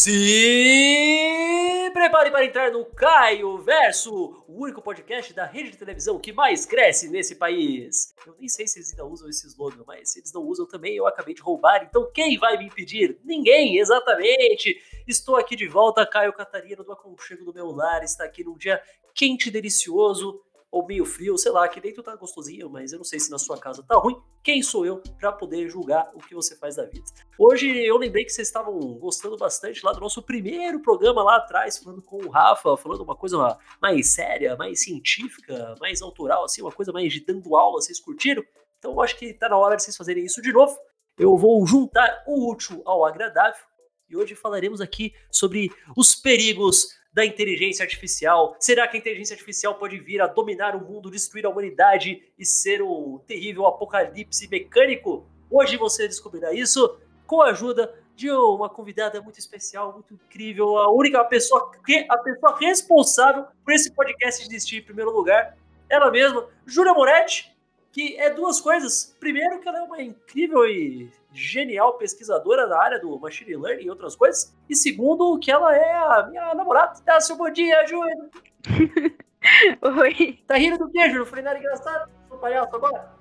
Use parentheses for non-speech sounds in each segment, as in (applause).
Se prepare para entrar no Caio Verso, o único podcast da rede de televisão que mais cresce nesse país. Eu nem sei se eles ainda usam esse slogan, mas se eles não usam também, eu acabei de roubar. Então quem vai me impedir? Ninguém, exatamente. Estou aqui de volta, Caio Catarina, do aconchego do meu lar. Está aqui num dia quente e delicioso ou meio frio, sei lá, que dentro tá gostosinho, mas eu não sei se na sua casa tá ruim. Quem sou eu para poder julgar o que você faz da vida? Hoje eu lembrei que vocês estavam gostando bastante lá do nosso primeiro programa lá atrás, falando com o Rafa, falando uma coisa mais séria, mais científica, mais autoral, assim, uma coisa mais de dando aula, vocês curtiram? Então eu acho que tá na hora de vocês fazerem isso de novo. Eu vou juntar o útil ao agradável e hoje falaremos aqui sobre os perigos da inteligência artificial? Será que a inteligência artificial pode vir a dominar o mundo, destruir a humanidade e ser um terrível apocalipse mecânico? Hoje você descobrirá isso com a ajuda de uma convidada muito especial, muito incrível, a única pessoa, a pessoa responsável por esse podcast existir em primeiro lugar, ela mesma, Júlia Moretti, que é duas coisas. Primeiro, que ela é uma incrível e genial pesquisadora da área do machine learning e outras coisas. E segundo, que ela é a minha namorada. Dá seu bom dia, Júlia. (laughs) Oi. Tá rindo do quê, Júlia? Falei nada engraçado? Sou palhaço agora?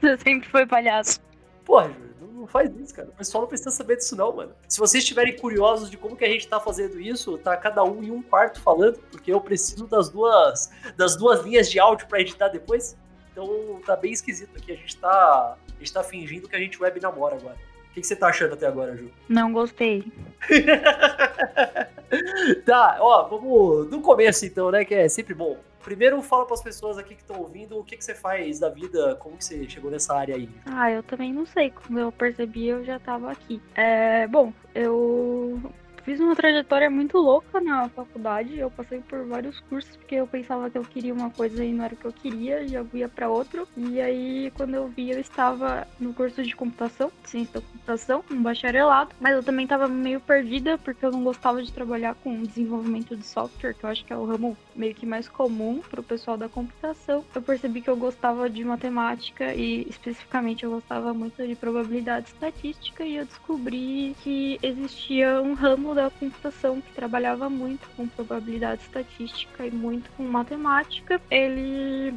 Você sempre foi palhaço. Porra, Júlia, não faz isso, cara. O pessoal não precisa saber disso, não, mano. Se vocês estiverem curiosos de como que a gente tá fazendo isso, tá cada um em um quarto falando, porque eu preciso das duas, das duas linhas de áudio para editar depois. Então tá bem esquisito aqui. A gente tá, a gente tá fingindo que a gente web namora agora. O que, que você tá achando até agora, Ju? Não gostei. (laughs) tá, ó, vamos do começo então, né? Que é sempre bom. Primeiro, fala para as pessoas aqui que estão ouvindo o que, que você faz da vida, como que você chegou nessa área aí. Ah, eu também não sei. Como eu percebi, eu já tava aqui. É, bom, eu fiz uma trajetória muito louca na faculdade. Eu passei por vários cursos porque eu pensava que eu queria uma coisa e não era o que eu queria, já ia para outro. E aí, quando eu vi, eu estava no curso de computação, ciência da computação, um bacharelado, mas eu também estava meio perdida porque eu não gostava de trabalhar com desenvolvimento de software, que eu acho que é o ramo meio que mais comum para o pessoal da computação. Eu percebi que eu gostava de matemática e especificamente eu gostava muito de probabilidade estatística e eu descobri que existia um ramo da computação que trabalhava muito com probabilidade estatística e muito com matemática. Ele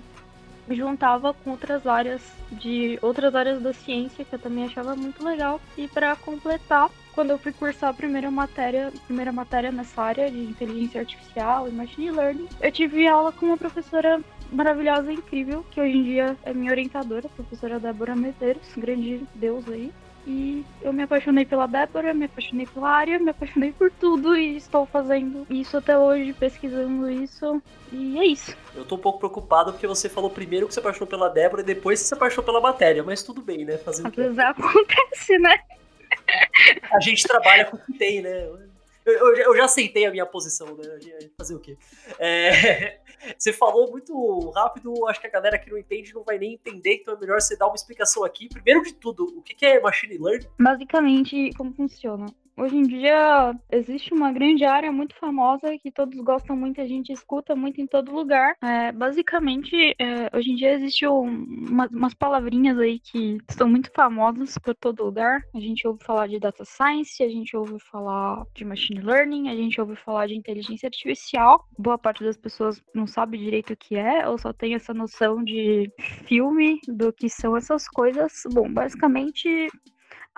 juntava com outras áreas de outras áreas da ciência que eu também achava muito legal e para completar quando eu fui cursar a primeira matéria primeira matéria nessa área de inteligência artificial e machine learning eu tive aula com uma professora maravilhosa e incrível que hoje em dia é minha orientadora a professora Débora Medeiros grande deus aí e eu me apaixonei pela Débora, me apaixonei pela área, me apaixonei por tudo e estou fazendo isso até hoje, pesquisando isso. E é isso. Eu tô um pouco preocupado porque você falou primeiro que você apaixonou pela Débora e depois que você apaixonou pela matéria, mas tudo bem, né? Fazer Às vezes acontece, né? A gente trabalha com o que tem, né? Eu, eu, já aceitei a minha posição, né? Fazer o quê? É, (laughs) você falou muito rápido, acho que a galera que não entende não vai nem entender, então é melhor você dar uma explicação aqui. Primeiro de tudo, o que é machine learning? Basicamente, como funciona? Hoje em dia existe uma grande área muito famosa que todos gostam muito, a gente escuta muito em todo lugar. É, basicamente, é, hoje em dia existe uma, umas palavrinhas aí que são muito famosas por todo lugar. A gente ouve falar de data science, a gente ouve falar de machine learning, a gente ouve falar de inteligência artificial. Boa parte das pessoas não sabe direito o que é, ou só tem essa noção de filme do que são essas coisas. Bom, basicamente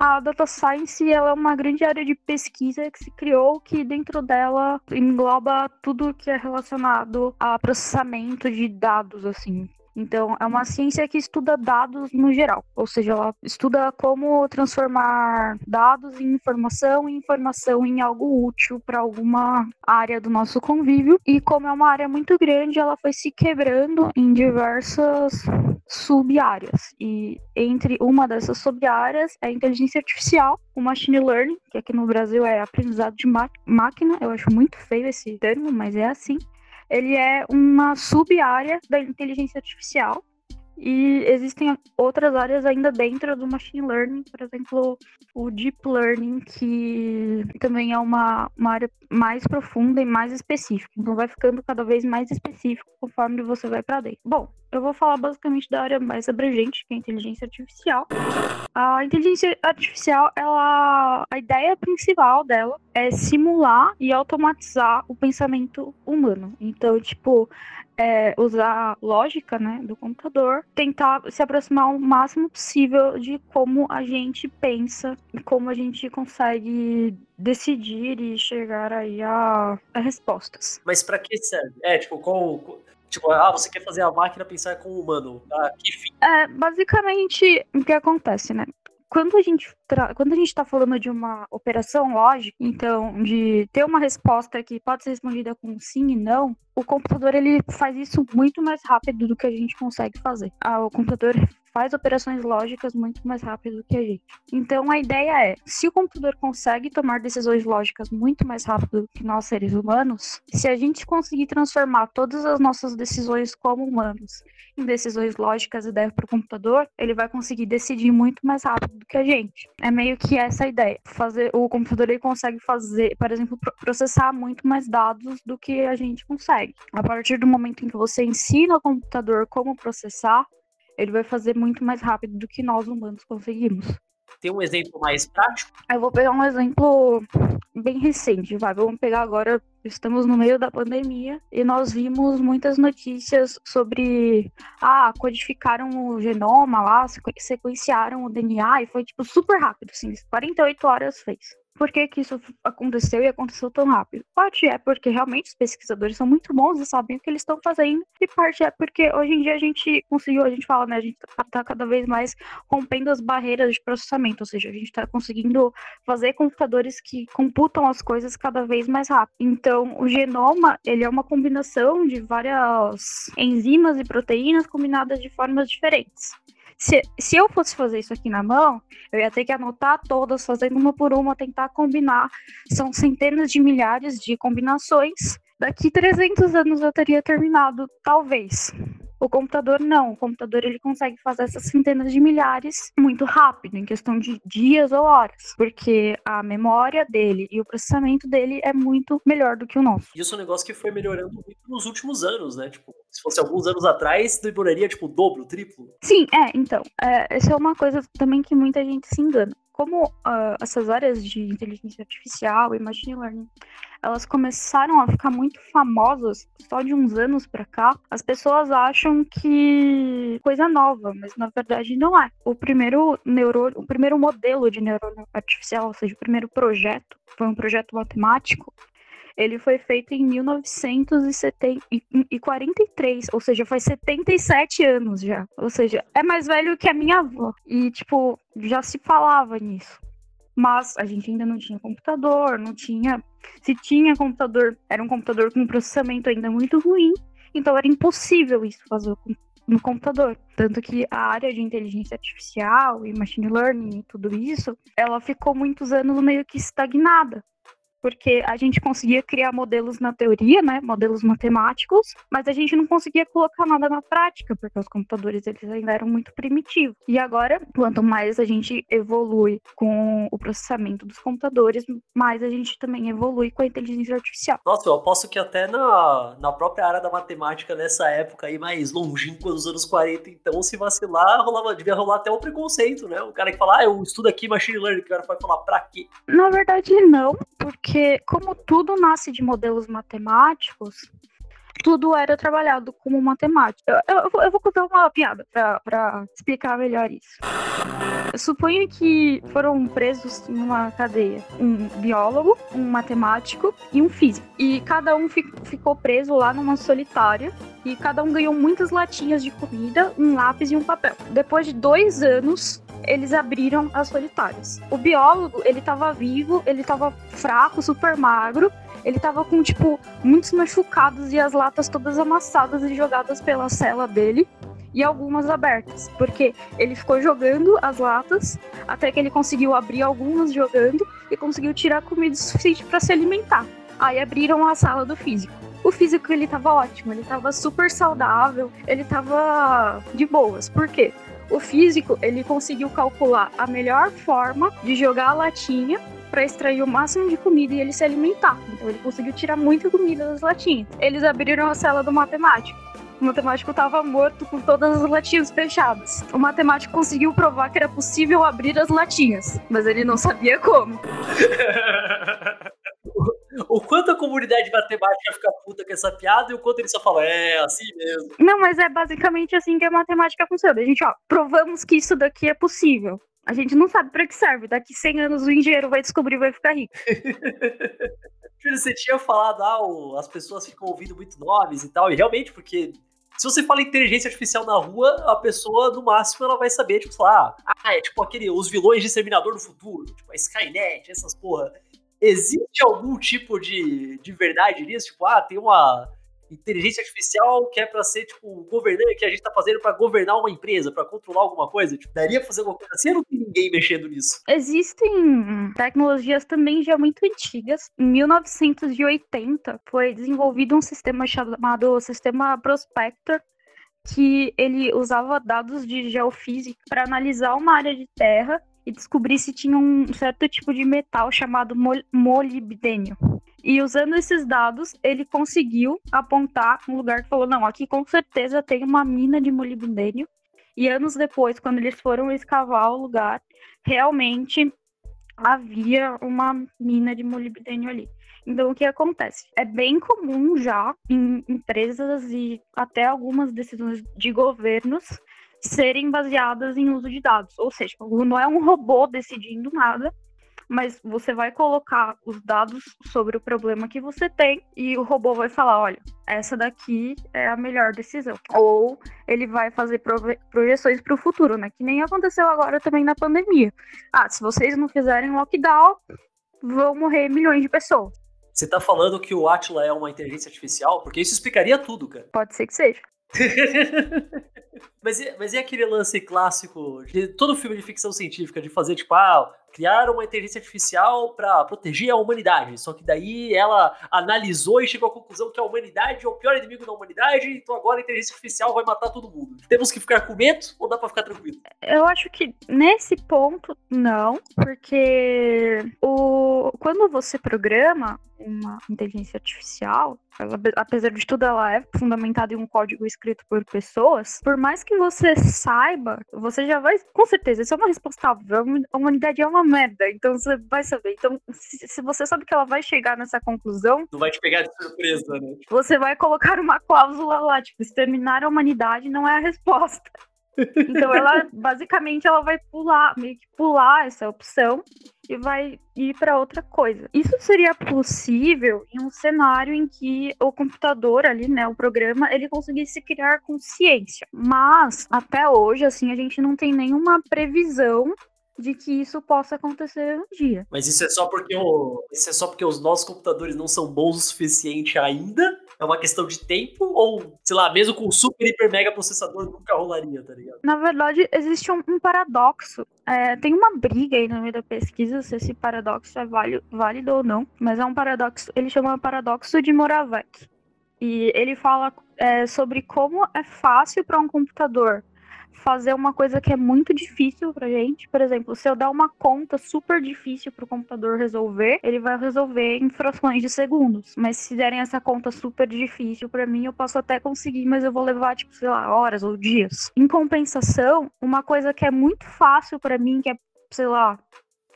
a data science ela é uma grande área de pesquisa que se criou que dentro dela engloba tudo que é relacionado a processamento de dados assim então, é uma ciência que estuda dados no geral, ou seja, ela estuda como transformar dados em informação e informação em algo útil para alguma área do nosso convívio. E como é uma área muito grande, ela foi se quebrando em diversas sub-áreas. E entre uma dessas sub-áreas é a inteligência artificial, o machine learning, que aqui no Brasil é aprendizado de máquina. Eu acho muito feio esse termo, mas é assim ele é uma sub-área da inteligência artificial. E existem outras áreas ainda dentro do machine learning, por exemplo, o deep learning, que também é uma, uma área mais profunda e mais específica. Então vai ficando cada vez mais específico conforme você vai para dentro. Bom, eu vou falar basicamente da área mais abrangente, que é a inteligência artificial. A inteligência artificial, ela, a ideia principal dela é simular e automatizar o pensamento humano. Então, tipo, é, usar lógica né, do computador, tentar se aproximar o máximo possível de como a gente pensa e como a gente consegue decidir e chegar aí a, a respostas. Mas para que serve? É, tipo, com, Tipo, ah, você quer fazer a máquina pensar como humano. Ah, que fim? É, basicamente, o que acontece, né? Quando a gente quando a gente está falando de uma operação lógica, então de ter uma resposta que pode ser respondida com sim e não, o computador ele faz isso muito mais rápido do que a gente consegue fazer. Ah, o computador faz operações lógicas muito mais rápido do que a gente. Então a ideia é, se o computador consegue tomar decisões lógicas muito mais rápido do que nós seres humanos, se a gente conseguir transformar todas as nossas decisões como humanos em decisões lógicas e der para o computador, ele vai conseguir decidir muito mais rápido do que a gente. É meio que essa a ideia. Fazer o computador ele consegue fazer, por exemplo, processar muito mais dados do que a gente consegue. A partir do momento em que você ensina o computador como processar, ele vai fazer muito mais rápido do que nós humanos conseguimos. Tem um exemplo mais prático? Eu vou pegar um exemplo bem recente, vai. Vamos pegar agora, estamos no meio da pandemia e nós vimos muitas notícias sobre ah, codificaram o genoma lá, sequenciaram o DNA e foi tipo super rápido, assim, 48 horas fez por que, que isso aconteceu e aconteceu tão rápido. Parte é porque realmente os pesquisadores são muito bons e sabem o que eles estão fazendo, e parte é porque hoje em dia a gente conseguiu, a gente fala, né, a gente está tá cada vez mais rompendo as barreiras de processamento, ou seja, a gente está conseguindo fazer computadores que computam as coisas cada vez mais rápido. Então, o genoma, ele é uma combinação de várias enzimas e proteínas combinadas de formas diferentes. Se, se eu fosse fazer isso aqui na mão, eu ia ter que anotar todas, fazendo uma por uma, tentar combinar. São centenas de milhares de combinações. Daqui 300 anos eu teria terminado, talvez. O computador não, o computador ele consegue fazer essas centenas de milhares muito rápido, em questão de dias ou horas, porque a memória dele e o processamento dele é muito melhor do que o nosso. Isso é um negócio que foi melhorando muito nos últimos anos, né? Tipo, se fosse alguns anos atrás, demoraria tipo o dobro, o triplo. Sim, é, então, é, essa é uma coisa também que muita gente se engana como uh, essas áreas de inteligência artificial e machine learning elas começaram a ficar muito famosas só de uns anos para cá, as pessoas acham que coisa nova, mas na verdade não é. O primeiro neurônio, o primeiro modelo de neurônio artificial, ou seja, o primeiro projeto, foi um projeto matemático ele foi feito em 1943, ou seja, faz 77 anos já. Ou seja, é mais velho que a minha avó. E, tipo, já se falava nisso. Mas a gente ainda não tinha computador, não tinha. Se tinha computador, era um computador com processamento ainda muito ruim. Então era impossível isso fazer no computador. Tanto que a área de inteligência artificial e machine learning e tudo isso, ela ficou muitos anos meio que estagnada porque a gente conseguia criar modelos na teoria, né, modelos matemáticos, mas a gente não conseguia colocar nada na prática, porque os computadores eles ainda eram muito primitivos. E agora, quanto mais a gente evolui com o processamento dos computadores, mais a gente também evolui com a inteligência artificial. Nossa, eu aposto que até na, na própria área da matemática, nessa época aí mais longínqua dos anos 40, então, se vacilar, rolava, devia rolar até o preconceito, né? O cara que fala, ah, eu estudo aqui machine learning, o cara vai falar, pra quê? Na verdade, não, porque porque como tudo nasce de modelos matemáticos, tudo era trabalhado como matemática. Eu, eu, eu vou contar uma piada para explicar melhor isso. Eu suponho que foram presos numa cadeia um biólogo, um matemático e um físico. E cada um fi, ficou preso lá numa solitária. E cada um ganhou muitas latinhas de comida, um lápis e um papel. Depois de dois anos, eles abriram as solitárias. O biólogo, ele tava vivo, ele tava fraco, super magro, ele tava com, tipo, muitos machucados e as latas todas amassadas e jogadas pela cela dele e algumas abertas, porque ele ficou jogando as latas até que ele conseguiu abrir algumas jogando e conseguiu tirar comida suficiente para se alimentar. Aí abriram a sala do físico. O físico ele tava ótimo, ele tava super saudável, ele tava de boas. Por quê? O físico, ele conseguiu calcular a melhor forma de jogar a latinha para extrair o máximo de comida e ele se alimentar. Então ele conseguiu tirar muita comida das latinhas. Eles abriram a cela do matemático. O matemático estava morto com todas as latinhas fechadas. O matemático conseguiu provar que era possível abrir as latinhas, mas ele não sabia como. (laughs) o quanto a comunidade matemática fica puta com essa piada e o quanto ele só fala, é, assim mesmo. Não, mas é basicamente assim que a matemática funciona. A gente, ó, provamos que isso daqui é possível. A gente não sabe para que serve. Daqui 100 anos o engenheiro vai descobrir e vai ficar rico. (laughs) Você tinha falado, ah, as pessoas ficam ouvindo muito nomes e tal, e realmente, porque se você fala inteligência artificial na rua, a pessoa, no máximo, ela vai saber, tipo, sei lá, ah, é tipo aquele, os vilões de Exterminador do Futuro, tipo a Skynet, essas porra. Existe algum tipo de, de verdade nisso? Tipo, ah, tem uma inteligência artificial que é para ser, tipo, governante que a gente tá fazendo para governar uma empresa, para controlar alguma coisa? Tipo, daria pra fazer alguma coisa assim? Não tem ninguém mexendo nisso. Existem tecnologias também já muito antigas. Em 1980 foi desenvolvido um sistema chamado Sistema Prospector, que ele usava dados de geofísica para analisar uma área de terra e descobrir se tinha um certo tipo de metal chamado molibdênio. E usando esses dados, ele conseguiu apontar um lugar que falou: não, aqui com certeza tem uma mina de molibdênio. E anos depois, quando eles foram escavar o lugar, realmente havia uma mina de molibdênio ali. Então, o que acontece? É bem comum já em empresas e até algumas decisões de governos serem baseadas em uso de dados. Ou seja, não é um robô decidindo nada, mas você vai colocar os dados sobre o problema que você tem e o robô vai falar, olha, essa daqui é a melhor decisão. Ou ele vai fazer projeções para o futuro, né? Que nem aconteceu agora também na pandemia. Ah, se vocês não fizerem lockdown, vão morrer milhões de pessoas. Você tá falando que o Atila é uma inteligência artificial? Porque isso explicaria tudo, cara. Pode ser que seja. (laughs) mas, e, mas aquele lance clássico de todo filme de ficção científica de fazer, tipo, ah, criar uma inteligência artificial para proteger a humanidade. Só que daí ela analisou e chegou à conclusão que a humanidade é o pior inimigo da humanidade, então agora a inteligência artificial vai matar todo mundo. Temos que ficar com medo ou dá para ficar tranquilo? Eu acho que nesse ponto não, porque o quando você programa uma inteligência artificial, ela, apesar de tudo, ela é fundamentada em um código escrito por pessoas. Por mais que você saiba, você já vai, com certeza, isso é uma resposta óbvia. A humanidade é uma merda, então você vai saber. Então, se, se você sabe que ela vai chegar nessa conclusão. Não vai te pegar de surpresa, né? Você vai colocar uma cláusula lá, tipo, exterminar a humanidade não é a resposta. Então ela basicamente ela vai pular, meio que pular essa opção e vai ir para outra coisa. Isso seria possível em um cenário em que o computador ali, né, o programa, ele conseguisse criar consciência. Mas até hoje assim a gente não tem nenhuma previsão de que isso possa acontecer um dia. Mas isso é só porque o, isso é só porque os nossos computadores não são bons o suficiente ainda? É uma questão de tempo ou, sei lá, mesmo com super hiper mega processador nunca rolaria, tá ligado? Na verdade, existe um, um paradoxo. É, tem uma briga aí no meio da pesquisa se esse paradoxo é válido, válido ou não, mas é um paradoxo, ele chama paradoxo de Moravec. E ele fala é, sobre como é fácil para um computador fazer uma coisa que é muito difícil pra gente. Por exemplo, se eu dar uma conta super difícil pro computador resolver, ele vai resolver em frações de segundos. Mas se derem essa conta super difícil para mim, eu posso até conseguir, mas eu vou levar, tipo, sei lá, horas ou dias. Em compensação, uma coisa que é muito fácil para mim, que é, sei lá,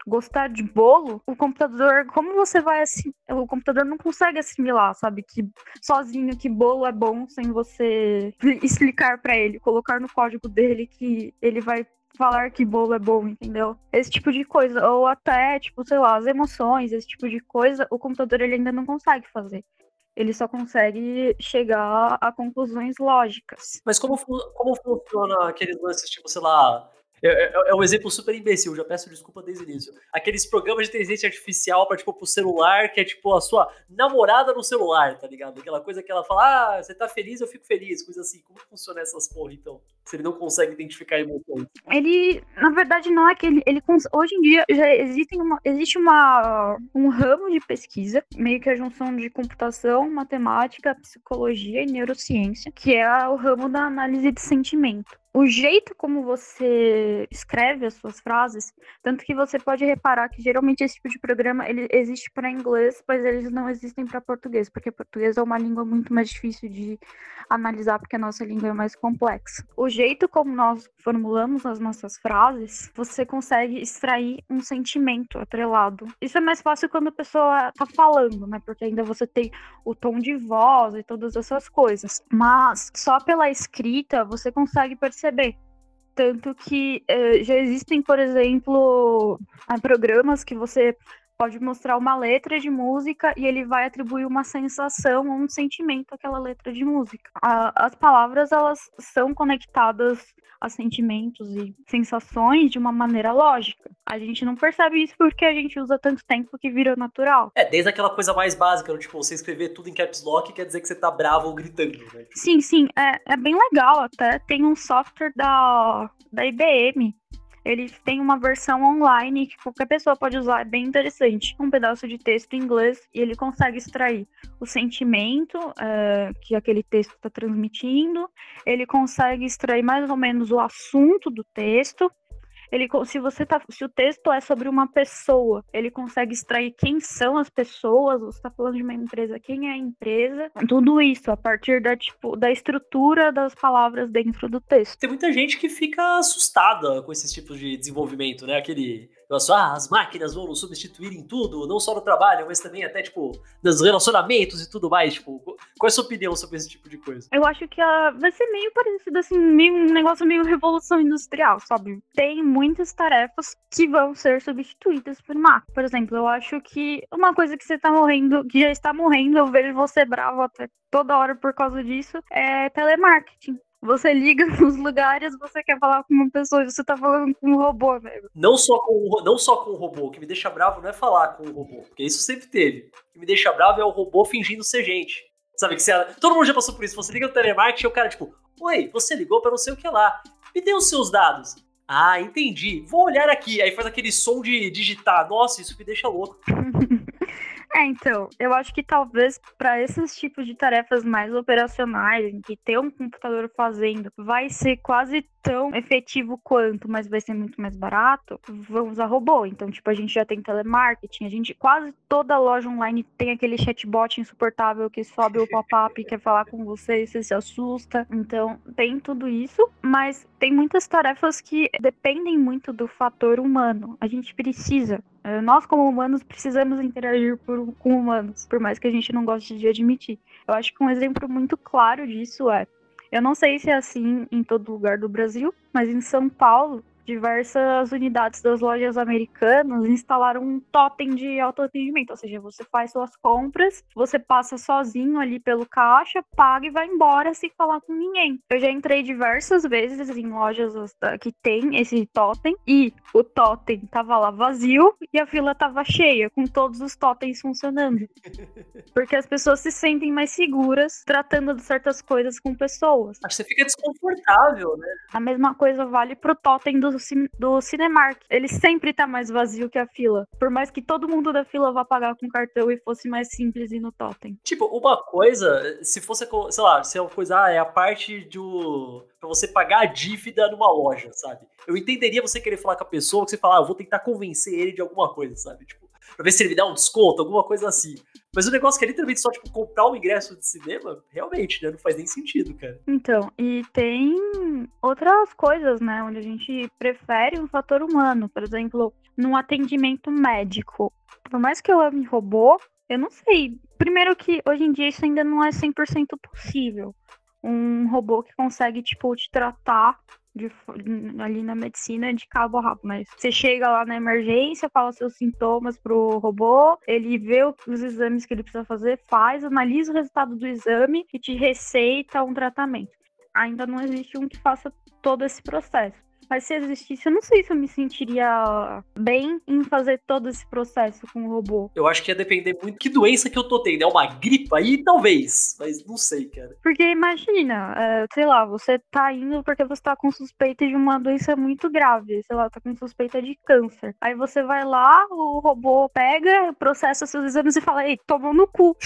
gostar de bolo, o computador, como você vai assim, o computador não consegue assimilar, sabe, que sozinho que bolo é bom sem você explicar para ele, colocar no código dele que ele vai falar que bolo é bom, entendeu? Esse tipo de coisa, ou até, tipo, sei lá, as emoções, esse tipo de coisa, o computador ele ainda não consegue fazer. Ele só consegue chegar a conclusões lógicas. Mas como, como funciona aqueles lances, tipo, sei lá, É, é, é, um exemplo super imbecil, já peço desculpa desde o início. Aqueles programas de inteligência artificial para tipo, pro celular, que é tipo a sua namorada no celular, tá ligado? Aquela coisa que ela fala, ah, você tá feliz, eu fico feliz, coisa assim. Como funciona essas porra, então? Se ele não consegue identificar emoções. Ele, na verdade, não é que ele, ele hoje em dia já existem uma, existe uma, um ramo de pesquisa, meio que a junção de computação, matemática, psicologia e neurociência, que é o ramo da análise de sentimento o jeito como você escreve as suas frases, tanto que você pode reparar que geralmente esse tipo de programa ele existe para inglês, mas eles não existem para português, porque português é uma língua muito mais difícil de analisar porque a nossa língua é mais complexa. O jeito como nós formulamos as nossas frases, você consegue extrair um sentimento atrelado. Isso é mais fácil quando a pessoa tá falando, né? Porque ainda você tem o tom de voz e todas essas coisas. Mas só pela escrita você consegue perceber perceber. Tanto que uh, já existem, por exemplo, programas que você pode mostrar uma letra de música e ele vai atribuir uma sensação ou um sentimento àquela letra de música. A, as palavras elas são conectadas a sentimentos e sensações de uma maneira lógica. A gente não percebe isso porque a gente usa tanto tempo que vira natural. É, desde aquela coisa mais básica, tipo, você escrever tudo em caps lock quer dizer que você tá bravo ou gritando, né? Sim, sim, é, é bem legal até. Tem um software da, da IBM ele tem uma versão online que qualquer pessoa pode usar, é bem interessante. Um pedaço de texto em inglês e ele consegue extrair o sentimento é, que aquele texto está transmitindo, ele consegue extrair mais ou menos o assunto do texto, ele, se você tá, se o texto é sobre uma pessoa, ele consegue extrair quem são as pessoas, você está falando de uma empresa, quem é a empresa, tudo isso a partir da tipo da estrutura das palavras dentro do texto. Tem muita gente que fica assustada com esses tipos de desenvolvimento, né? Aquele ah, as máquinas vão nos substituir em tudo, não só no trabalho, mas também até, tipo, nos relacionamentos e tudo mais. Tipo, qual é a sua opinião sobre esse tipo de coisa? Eu acho que a, vai ser meio parecido, assim, meio, um negócio meio revolução industrial, sabe? Tem muitas tarefas que vão ser substituídas por máquina. Por exemplo, eu acho que uma coisa que você tá morrendo, que já está morrendo, eu vejo você bravo até toda hora por causa disso, é telemarketing. Você liga (laughs) nos lugares, você quer falar com uma pessoa e você tá falando com um robô, velho. Não só com, não só com o robô. O que me deixa bravo não é falar com o robô, porque isso sempre teve. O que me deixa bravo é o robô fingindo ser gente. Sabe que você, todo mundo já passou por isso. Você liga no telemarketing e o cara, tipo, Oi, você ligou pra não sei o que lá. Me dê os seus dados. Ah, entendi. Vou olhar aqui. Aí faz aquele som de digitar. Nossa, isso me deixa louco. (laughs) É, então, eu acho que talvez para esses tipos de tarefas mais operacionais, em que ter um computador fazendo vai ser quase tão efetivo quanto, mas vai ser muito mais barato, vamos usar robô. Então, tipo, a gente já tem telemarketing, a gente quase toda loja online tem aquele chatbot insuportável que sobe o pop-up e quer falar com você você se assusta. Então, tem tudo isso, mas tem muitas tarefas que dependem muito do fator humano. A gente precisa nós, como humanos, precisamos interagir por, com humanos, por mais que a gente não goste de admitir. Eu acho que um exemplo muito claro disso é: eu não sei se é assim em todo lugar do Brasil, mas em São Paulo, diversas unidades das lojas americanas instalaram um totem de autoatendimento, ou seja, você faz suas compras, você passa sozinho ali pelo caixa, paga e vai embora sem falar com ninguém. Eu já entrei diversas vezes em lojas que tem esse totem e o totem tava lá vazio e a fila tava cheia, com todos os totens funcionando. (laughs) Porque as pessoas se sentem mais seguras tratando de certas coisas com pessoas. Acho que você fica desconfortável, né? A mesma coisa vale pro totem do do, Cinemark. Ele sempre tá mais vazio que a fila. Por mais que todo mundo da fila vá pagar com cartão e fosse mais simples e no totem. Tipo, uma coisa, se fosse, sei lá, se é uma coisa, ah, é a parte do. pra você pagar a dívida numa loja, sabe? Eu entenderia você querer falar com a pessoa que você falar, ah, eu vou tentar convencer ele de alguma coisa, sabe? Tipo, pra ver se ele me dá um desconto, alguma coisa assim. Mas o negócio que é literalmente só, tipo, comprar um ingresso de cinema, realmente, né? Não faz nem sentido, cara. Então, e tem outras coisas, né? Onde a gente prefere um fator humano. Por exemplo, num atendimento médico. Por mais que eu ame robô, eu não sei. Primeiro que hoje em dia isso ainda não é 100% possível. Um robô que consegue, tipo, te tratar de, ali na medicina de cabo a rabo, mas você chega lá na emergência, fala seus sintomas pro robô, ele vê os exames que ele precisa fazer, faz, analisa o resultado do exame e te receita um tratamento. Ainda não existe um que faça todo esse processo. Mas se existisse, eu não sei se eu me sentiria bem em fazer todo esse processo com o robô. Eu acho que ia depender muito que doença que eu tô tendo. É uma gripe aí, talvez. Mas não sei, cara. Porque imagina, é, sei lá, você tá indo porque você tá com suspeita de uma doença muito grave. Sei lá, tá com suspeita de câncer. Aí você vai lá, o robô pega, processa seus exames e fala, ei, toma no cu. (laughs)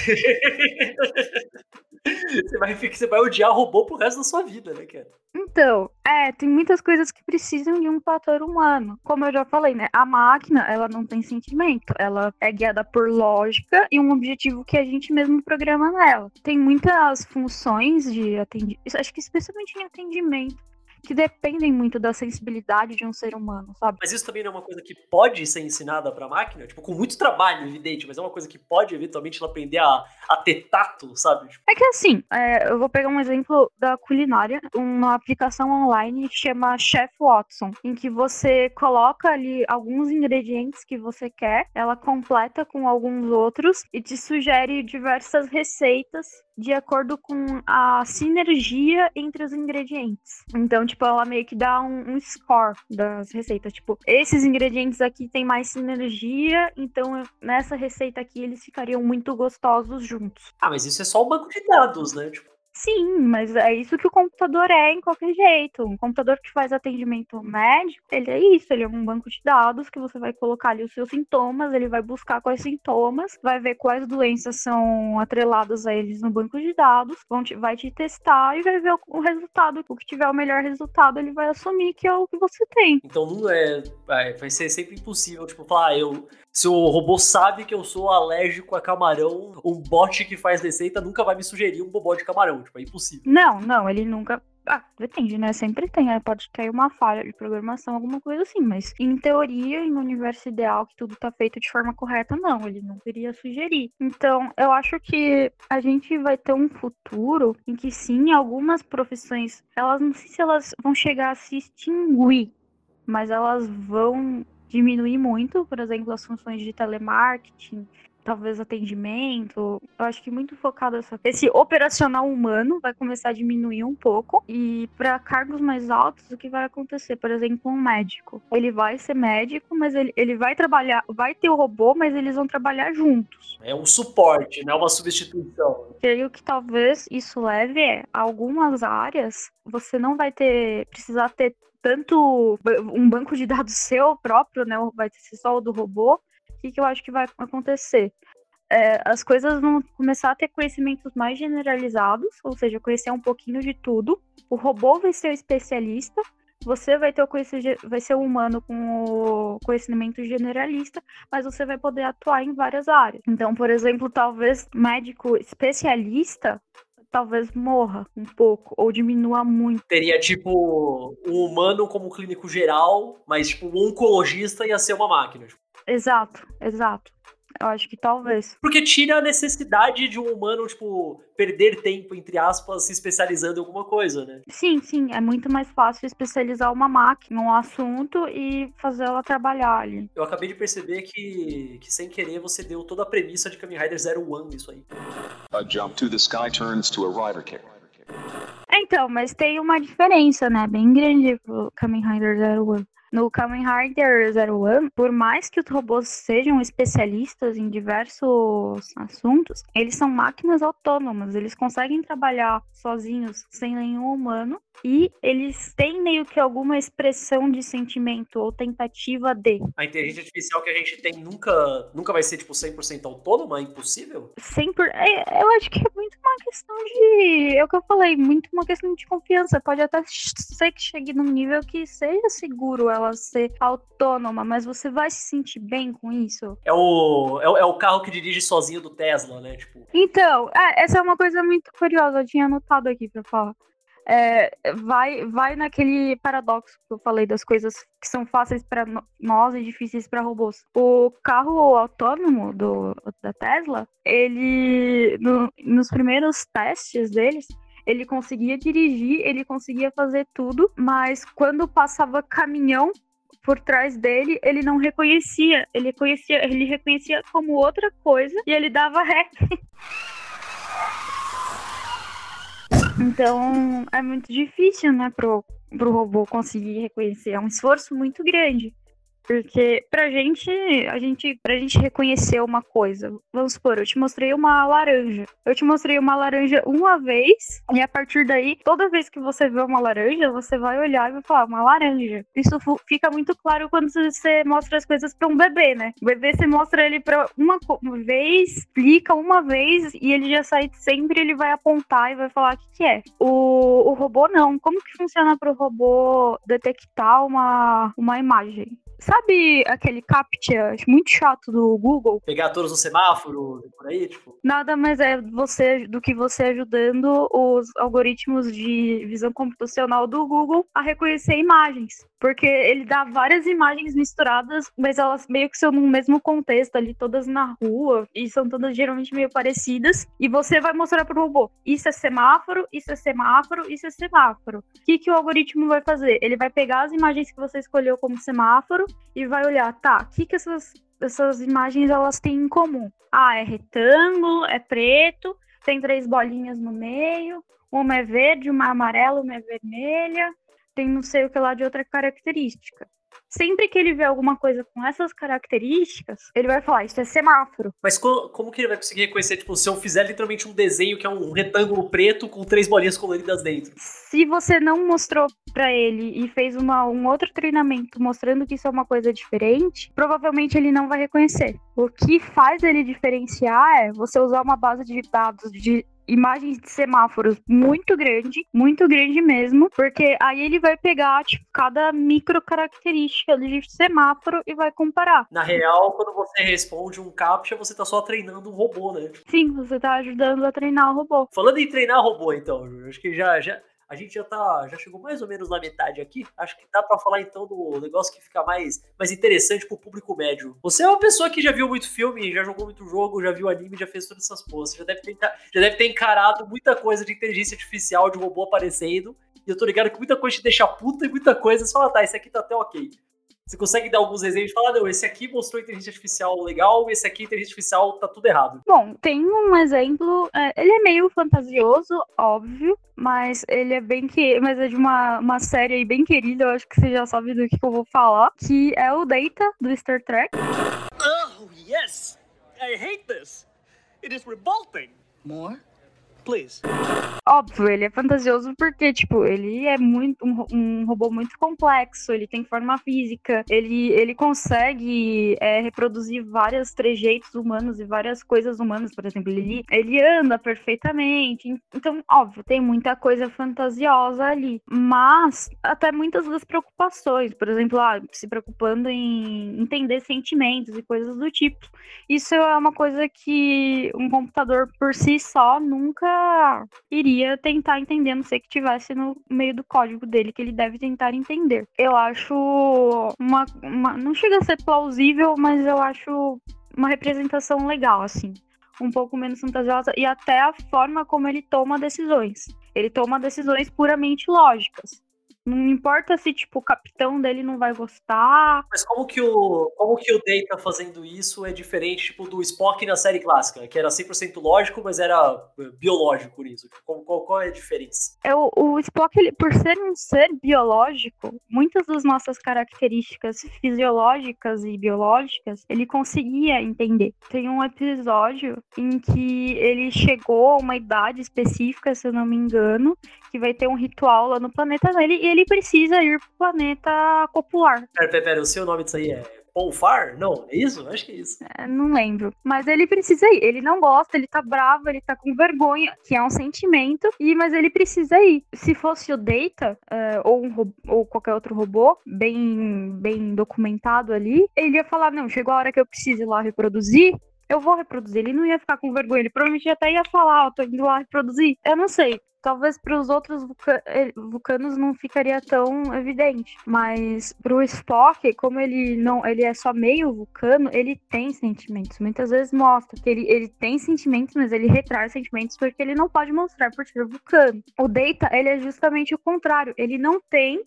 você, vai, você vai odiar o robô pro resto da sua vida, né, cara? Então, é, tem muitas coisas que precisam de um fator humano. Como eu já falei, né? A máquina, ela não tem sentimento. Ela é guiada por lógica e um objetivo que a gente mesmo programa nela. Tem muitas funções de atendimento, acho que especialmente em atendimento, que dependem muito da sensibilidade de um ser humano, sabe? Mas isso também não é uma coisa que pode ser ensinada pra máquina? Tipo, com muito trabalho, evidente, mas é uma coisa que pode eventualmente ela aprender a, a ter tato, sabe? Tipo... É que assim, é, eu vou pegar um exemplo da culinária, uma aplicação online que chama Chef Watson, em que você coloca ali alguns ingredientes que você quer, ela completa com alguns outros e te sugere diversas receitas de acordo com a sinergia entre os ingredientes. Então, tipo, ela meio que dá um, um score das receitas. Tipo, esses ingredientes aqui têm mais sinergia, então nessa receita aqui eles ficariam muito gostosos juntos. Ah, mas isso é só o banco de dados, né? Tipo, Sim, mas é isso que o computador é em qualquer jeito. Um computador que faz atendimento médico, ele é isso, ele é um banco de dados que você vai colocar ali os seus sintomas, ele vai buscar quais sintomas, vai ver quais doenças são atreladas a eles no banco de dados, te, vai te testar e vai ver o, o, resultado. O que tiver o melhor resultado, ele vai assumir que é o que você tem. Então não é, é vai ser sempre impossível, tipo, falar, ah, eu se o robô sabe que eu sou alérgico a camarão, um bot que faz receita nunca vai me sugerir um bobó de camarão. Tipo, é impossível. Não, não, ele nunca. Ah, depende, né? Sempre tem. Pode cair uma falha de programação, alguma coisa assim. Mas, em teoria, em um universo ideal, que tudo tá feito de forma correta, não. Ele não iria sugerir. Então, eu acho que a gente vai ter um futuro em que, sim, algumas profissões, elas não sei se elas vão chegar a se extinguir, mas elas vão diminuir muito, por exemplo, as funções de telemarketing, talvez atendimento. Eu acho que muito focado essa esse operacional humano vai começar a diminuir um pouco e para cargos mais altos o que vai acontecer, por exemplo, um médico. Ele vai ser médico, mas ele, ele vai trabalhar, vai ter o robô, mas eles vão trabalhar juntos. É um suporte, não é uma substituição. Creio que talvez isso leve a algumas áreas você não vai ter precisar ter tanto um banco de dados (laughs) seu próprio, né? Vai ser só o do robô. O que, que eu acho que vai acontecer? É, as coisas vão começar a ter conhecimentos mais generalizados, ou seja, conhecer um pouquinho de tudo. O robô vai ser o especialista, você vai ter o conhecimento, vai ser humano com o conhecimento generalista, mas você vai poder atuar em várias áreas. Então, por exemplo, talvez médico especialista talvez morra um pouco ou diminua muito. Teria tipo um humano como clínico geral, mas tipo um oncologista ia ser uma máquina. Tipo. Exato, exato. Eu acho que talvez. Porque tira a necessidade de um humano, tipo, perder tempo, entre aspas, se especializando em alguma coisa, né? Sim, sim. É muito mais fácil especializar uma máquina num assunto e fazer ela trabalhar ali. Eu acabei de perceber que, que sem querer, você deu toda a premissa de Kamen Rider Zero One nisso aí. A jump to the sky turns to a rider kick. Então, mas tem uma diferença, né? Bem grande pro Kamen Rider Zero One. No Kamen Rider Zero One, por mais que os robôs sejam especialistas em diversos assuntos, eles são máquinas autônomas, eles conseguem trabalhar sozinhos, sem nenhum humano, e eles têm meio que alguma expressão de sentimento ou tentativa de. A inteligência artificial que a gente tem nunca, nunca vai ser tipo 100% autônoma, é impossível? 100%, é, eu acho que é muito uma questão de, é o que eu falei, muito uma questão de confiança. Pode até ser que chegue num nível que seja seguro ela ser autônoma, mas você vai se sentir bem com isso? É o, é o, é o carro que dirige sozinho do Tesla, né? Tipo. Então, é, essa é uma coisa muito curiosa, eu tinha anotado aqui pra falar é, vai, vai naquele paradoxo que eu falei das coisas que são fáceis para nós e difíceis para robôs. O carro autônomo do, da Tesla, ele no, nos primeiros testes deles, ele conseguia dirigir, ele conseguia fazer tudo, mas quando passava caminhão por trás dele, ele não reconhecia, ele conhecia, ele reconhecia como outra coisa e ele dava ré. (laughs) Então é muito difícil, né, pro, pro robô conseguir reconhecer. É um esforço muito grande. Porque pra gente, a gente, pra gente reconhecer uma coisa, vamos supor, eu te mostrei uma laranja. Eu te mostrei uma laranja uma vez, e a partir daí, toda vez que você vê uma laranja, você vai olhar e vai falar, uma laranja. Isso fica muito claro quando você mostra as coisas pra um bebê, né? O bebê você mostra ele pra uma, vez, explica uma vez, e ele já sai sempre, ele vai apontar e vai falar o que, que é. O, o robô não. Como que funciona pro robô detectar uma, uma imagem? Sabe aquele captcha muito chato do Google? Pegar todos os semáforos por aí, tipo. Nada mais é você do que você ajudando os algoritmos de visão computacional do Google a reconhecer imagens. Porque ele dá várias imagens misturadas, mas elas meio que são no mesmo contexto ali, todas na rua, e são todas geralmente meio parecidas. E você vai mostrar pro robô: isso é semáforo, isso é semáforo, isso é semáforo. O que, que o algoritmo vai fazer? Ele vai pegar as imagens que você escolheu como semáforo e vai olhar, tá, o que, que essas, essas imagens elas têm em comum? Ah, é retângulo, é preto, tem três bolinhas no meio, uma é verde, uma é amarela, uma é vermelha, tem não sei o que lá de outra característica. Sempre que ele vê alguma coisa com essas características, ele vai falar, isso é semáforo. Mas como, como que ele vai conseguir reconhecer, tipo, se eu fizer literalmente um desenho que é um retângulo preto com três bolinhas coloridas dentro? Se você não mostrou para ele e fez uma, um outro treinamento mostrando que isso é uma coisa diferente, provavelmente ele não vai reconhecer. O que faz ele diferenciar é você usar uma base de dados de imagens de semáforos muito grande, muito grande mesmo, porque aí ele vai pegar, tipo, cada micro característica de semáforo e vai comparar. Na real, quando você responde um captcha, você tá só treinando um robô, né? Sim, você tá ajudando a treinar o robô. Falando em treinar robô, então, acho que já, já, a gente já tá, já chegou mais ou menos na metade aqui. Acho que dá para falar então do negócio que fica mais, mais interessante pro público médio. Você é uma pessoa que já viu muito filme, já jogou muito jogo, já viu anime, já fez todas essas coisas. Já deve ter, já deve ter encarado muita coisa de inteligência artificial, de robô aparecendo. E eu tô ligado que muita coisa te deixa puta e muita coisa você fala, tá, esse aqui tá até ok. Você consegue dar alguns exemplos e falar, não, esse aqui mostrou inteligência artificial legal, esse aqui inteligência artificial tá tudo errado. Bom, tem um exemplo, é, ele é meio fantasioso, óbvio, mas ele é bem que, mas é de uma, uma série aí bem querida, eu acho que você já sabe do que, que eu vou falar, que é o Data do Star Trek. Oh, yes. I hate this. It is revolting. More? Please. Óbvio, ele é fantasioso porque, tipo, ele é muito um, um robô muito complexo, ele tem forma física, ele, ele consegue é, reproduzir vários trejeitos humanos e várias coisas humanas, por exemplo, ele, ele anda perfeitamente. Então, óbvio, tem muita coisa fantasiosa ali. Mas até muitas das preocupações, por exemplo, ah, se preocupando em entender sentimentos e coisas do tipo. Isso é uma coisa que um computador por si só nunca iria tentar entender, não sei que tivesse no meio do código dele, que ele deve tentar entender. Eu acho uma, uma. Não chega a ser plausível, mas eu acho uma representação legal, assim. Um pouco menos fantasiosa e até a forma como ele toma decisões. Ele toma decisões puramente lógicas. Não importa se, tipo, o capitão dele não vai gostar. Mas como que o, como que o Data fazendo isso é diferente, tipo, do Spock na série clássica, que era 100% lógico, mas era eh, biológico nisso? Qual, qual, qual é a diferença? É, o, o Spock, ele, por ser um ser biológico, muitas das nossas características fisiológicas e biológicas, ele conseguia entender. Tem um episódio em que ele chegou a uma idade específica, se eu não me engano, que vai ter um ritual lá no planeta dele e ele precisa ir pro planeta copular. Pera, pera, pera, o seu nome disso aí é Polfar? Não, é isso? Acho que é isso. É, não lembro. Mas ele precisa ir. Ele não gosta, ele tá bravo, ele tá com vergonha, que é um sentimento, e mas ele precisa ir. Se fosse o Data, uh, ou, um, ou qualquer outro robô, bem, bem documentado ali, ele ia falar: não, chegou a hora que eu preciso ir lá reproduzir, eu vou reproduzir. Ele não ia ficar com vergonha, ele provavelmente até ia falar, ó, tô indo lá reproduzir. Eu não sei. Talvez para os outros eh, vulcanos não ficaria tão evidente, mas para o Spock, como ele não, ele é só meio vulcano, ele tem sentimentos. Muitas vezes mostra que ele, ele tem sentimentos, mas ele retrai sentimentos porque ele não pode mostrar por ser vulcano. O Data, ele é justamente o contrário. Ele não tem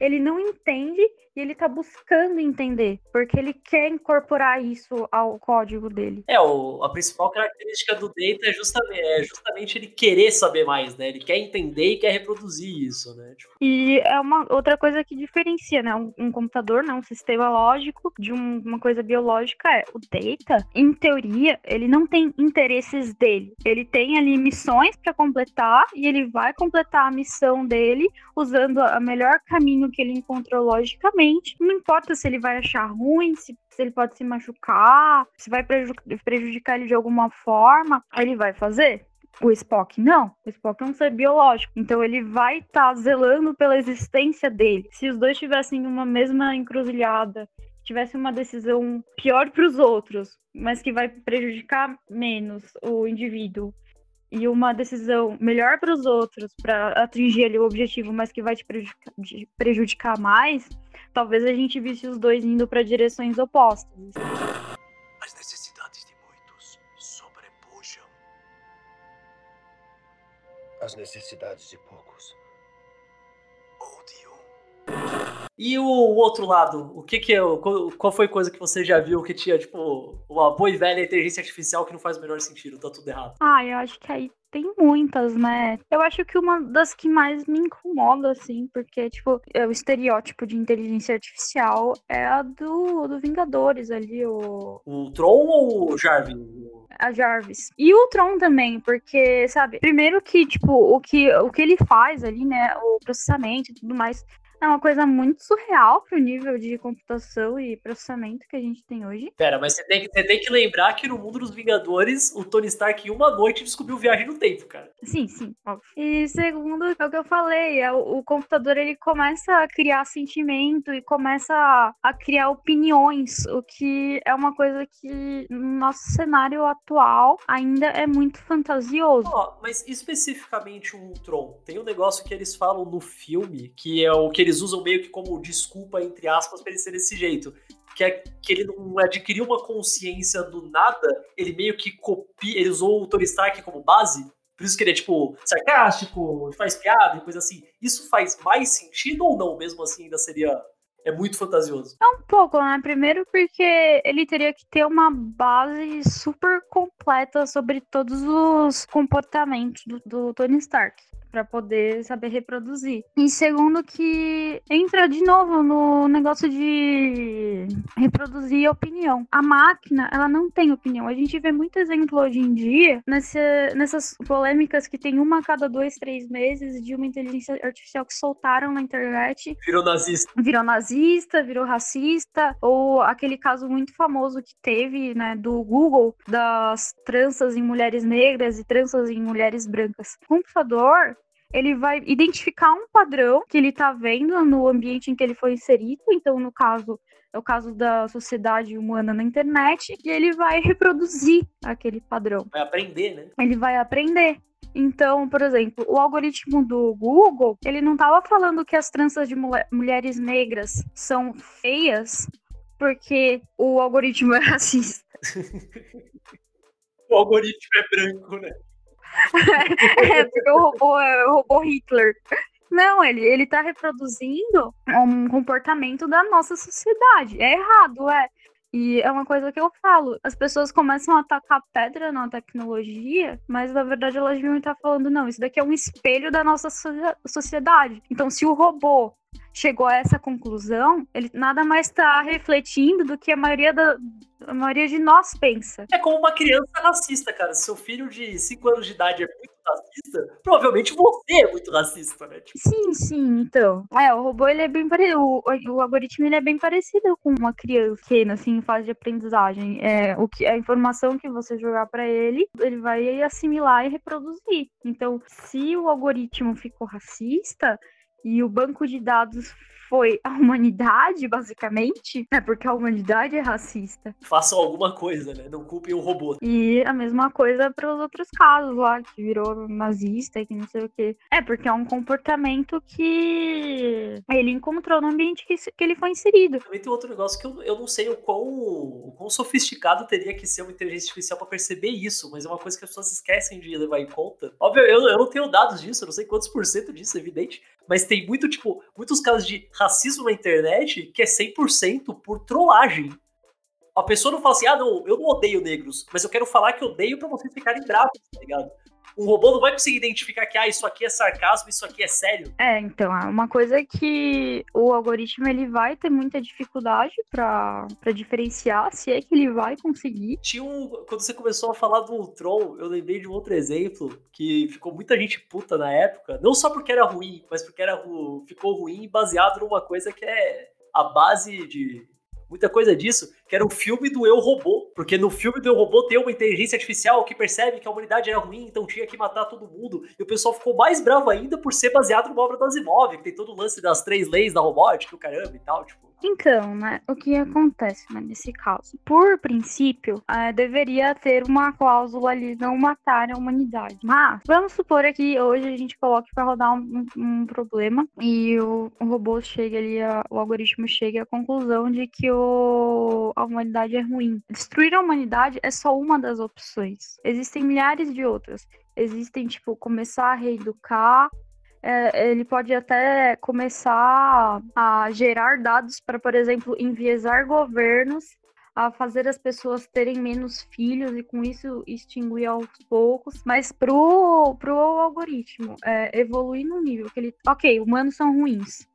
ele não entende e ele tá buscando entender, porque ele quer incorporar isso ao código dele. É, o, a principal característica do data é justamente, é justamente ele querer saber mais, né? Ele quer entender e quer reproduzir isso, né? Tipo... E é uma outra coisa que diferencia, né? Um, um computador, né? um sistema lógico de um, uma coisa biológica é o data, em teoria, ele não tem interesses dele. Ele tem ali missões para completar e ele vai completar a missão dele usando o melhor caminho que ele encontrou logicamente. Não importa se ele vai achar ruim, se, se ele pode se machucar, se vai prejudicar ele de alguma forma, ele vai fazer. O Spock não. O Spock é um ser biológico. Então ele vai estar tá zelando pela existência dele. Se os dois tivessem uma mesma encruzilhada, tivesse uma decisão pior para os outros, mas que vai prejudicar menos o indivíduo, e uma decisão melhor para os outros, para atingir ali o objetivo, mas que vai te prejudicar mais, talvez a gente visse os dois indo para direções opostas. As necessidades de muitos sobrepujam as necessidades de poucos. Ou de um. E o outro lado, o que que é, qual foi coisa que você já viu que tinha, tipo, uma boa e velha inteligência artificial que não faz o menor sentido, tá tudo errado? Ah, eu acho que aí tem muitas, né? Eu acho que uma das que mais me incomoda, assim, porque, tipo, é o estereótipo de inteligência artificial é a do, do Vingadores ali, o... O Tron ou o Jarvis? a Jarvis. E o Tron também, porque, sabe, primeiro que, tipo, o que, o que ele faz ali, né, o processamento e tudo mais, é uma coisa muito surreal pro nível de computação e processamento que a gente tem hoje. Pera, mas você tem que, você tem que lembrar que no mundo dos Vingadores, o Tony Stark em uma noite descobriu viagem no tempo, cara. Sim, sim, óbvio. E segundo, é o que eu falei, é o, o computador ele começa a criar sentimento e começa a, a criar opiniões, o que é uma coisa que no nosso cenário atual ainda é muito fantasioso. Oh, mas especificamente o Ultron, tem um negócio que eles falam no filme, que é o que eles usam meio que como desculpa, entre aspas, para ele ser desse jeito. Que é que ele não adquiriu uma consciência do nada, ele meio que copia, ele usou o Tony Stark como base, por isso que ele é, tipo, sarcástico, faz piada e coisa assim. Isso faz mais sentido ou não? Mesmo assim, ainda seria é muito fantasioso. É um pouco, né? Primeiro porque ele teria que ter uma base super completa sobre todos os comportamentos do, do Tony Stark para poder saber reproduzir. E segundo que entra de novo no negócio de reproduzir opinião. A máquina, ela não tem opinião. A gente vê muito exemplo hoje em dia nessa, nessas polêmicas que tem uma a cada dois, três meses de uma inteligência artificial que soltaram na internet. Virou nazista. Virou nazista, virou racista, ou aquele caso muito famoso que teve, né, do Google, das tranças em mulheres negras e tranças em mulheres brancas. O computador, ele vai identificar um padrão que ele está vendo no ambiente em que ele foi inserido. Então, no caso, é o caso da sociedade humana na internet, e ele vai reproduzir aquele padrão. Vai aprender, né? Ele vai aprender. Então, por exemplo, o algoritmo do Google, ele não estava falando que as tranças de mulher, mulheres negras são feias porque o algoritmo é (laughs) racista. (laughs) o algoritmo é branco, né? É, porque o robô é o robô Hitler. Não, ele, ele tá reproduzindo um comportamento da nossa sociedade. É errado, é. E é uma coisa que eu falo. As pessoas começam a atacar pedra na tecnologia, mas na verdade elas deviam estar falando, não, isso daqui é um espelho da nossa sociedade. Então, se o robô chegou a essa conclusão, ele nada mais está refletindo do que a maioria da, a maioria de nós pensa. É como uma criança racista, cara. Se seu filho de 5 anos de idade é muito racista, provavelmente você é muito racista, né? Tipo... Sim, sim, então. É, o robô ele é bem parecido. O, o algoritmo ele é bem parecido com uma criança pequena, assim, em fase de aprendizagem. É, o que, a informação que você jogar para ele, ele vai assimilar e reproduzir. Então, se o algoritmo ficou racista, e o banco de dados foi a humanidade, basicamente, é porque a humanidade é racista. Façam alguma coisa, né? Não culpem o robô. E a mesma coisa para os outros casos lá, que virou nazista e que não sei o quê. É, porque é um comportamento que ele encontrou no ambiente que, que ele foi inserido. Também tem outro negócio que eu, eu não sei o quão, o quão sofisticado teria que ser uma inteligência artificial para perceber isso, mas é uma coisa que as pessoas esquecem de levar em conta. Óbvio, eu, eu não tenho dados disso, eu não sei quantos por cento disso, é evidente, mas tem muito, tipo, muitos casos de racismo na internet que é 100% por trollagem. A pessoa não fala assim, ah, não, eu não odeio negros, mas eu quero falar que odeio pra vocês ficarem bravos, tá ligado? Um robô não vai conseguir identificar que ah, isso aqui é sarcasmo, isso aqui é sério. É, então, é uma coisa que o algoritmo ele vai ter muita dificuldade para diferenciar, se é que ele vai conseguir. Tinha um, quando você começou a falar do Ultron, eu lembrei de um outro exemplo que ficou muita gente puta na época, não só porque era ruim, mas porque era ficou ruim baseado numa coisa que é a base de muita coisa disso, que era o filme do Eu Robô. Porque no filme do Eu Robô tem uma inteligência artificial que percebe que a humanidade era ruim, então tinha que matar todo mundo. E o pessoal ficou mais bravo ainda por ser baseado numa obra das Asimov, que tem todo o lance das três leis da robótica, o caramba e tal, tipo. Então, né, o que acontece né, nesse caso? Por princípio, é, deveria ter uma cláusula ali não matar a humanidade. Mas, vamos supor que hoje a gente coloque para rodar um, um, problema e o, o robô chega ali, a, o algoritmo chega à conclusão de que o, a humanidade é ruim. Destruir a humanidade é só uma das opções. Existem milhares de outras. Existem, tipo, começar a reeducar, é, ele pode até começar a gerar dados para, por exemplo, enviesar governos a fazer as pessoas terem menos filhos e com isso extinguir aos poucos, mas pro, pro algoritmo é, evoluir no nível que ele. Ok, humanos são ruins.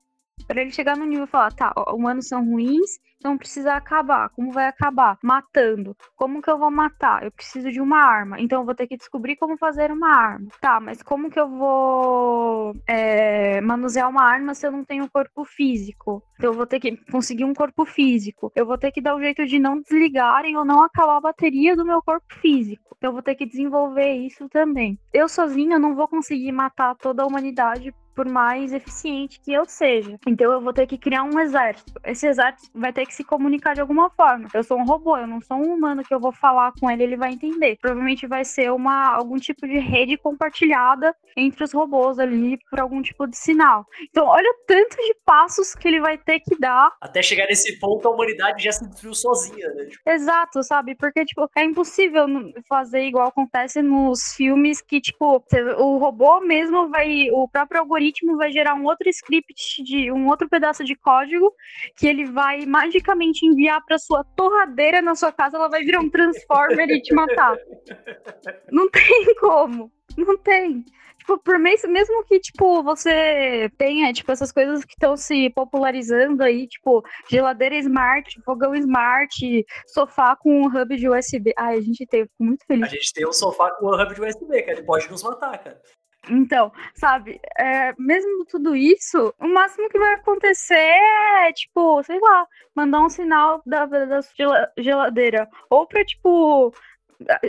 Para ele chegar no nível e falar, tá, humanos são ruins, então precisa acabar. Como vai acabar? Matando. Como que eu vou matar? Eu preciso de uma arma. Então eu vou ter que descobrir como fazer uma arma. Tá, mas como que eu vou é, manusear uma arma se eu não tenho corpo físico? Então eu vou ter que conseguir um corpo físico. Eu vou ter que dar um jeito de não desligarem ou não acabar a bateria do meu corpo físico. Então eu vou ter que desenvolver isso também. Eu sozinho não vou conseguir matar toda a humanidade por mais eficiente que eu seja. Então eu vou ter que criar um exército. Esse exército vai ter que se comunicar de alguma forma. Eu sou um robô, eu não sou um humano que eu vou falar com ele, ele vai entender. Provavelmente vai ser uma algum tipo de rede compartilhada entre os robôs ali por algum tipo de sinal. Então, olha o tanto de passos que ele vai ter que dar. Até chegar nesse ponto, a humanidade já se destruiu sozinha, né? Tipo... Exato, sabe? Porque, tipo, é impossível fazer igual acontece nos filmes que, tipo, o robô mesmo vai. O próprio algoritmo vai gerar um outro script de um outro pedaço de código que ele vai magicamente enviar para sua torradeira na sua casa, ela vai virar um Transformer e te matar. (laughs) Não tem como. Não tem tipo, por mesmo, mesmo que, tipo, você tenha, tipo, essas coisas que estão se popularizando aí, tipo, geladeira smart, fogão smart, sofá com um hub de USB. Ai, a gente tem, eu fico muito feliz. A gente tem um sofá com um hub de USB, cara, ele pode nos matar, cara. Então, sabe, é, mesmo tudo isso, o máximo que vai acontecer é, tipo, sei lá, mandar um sinal da, da geladeira. Ou pra, tipo,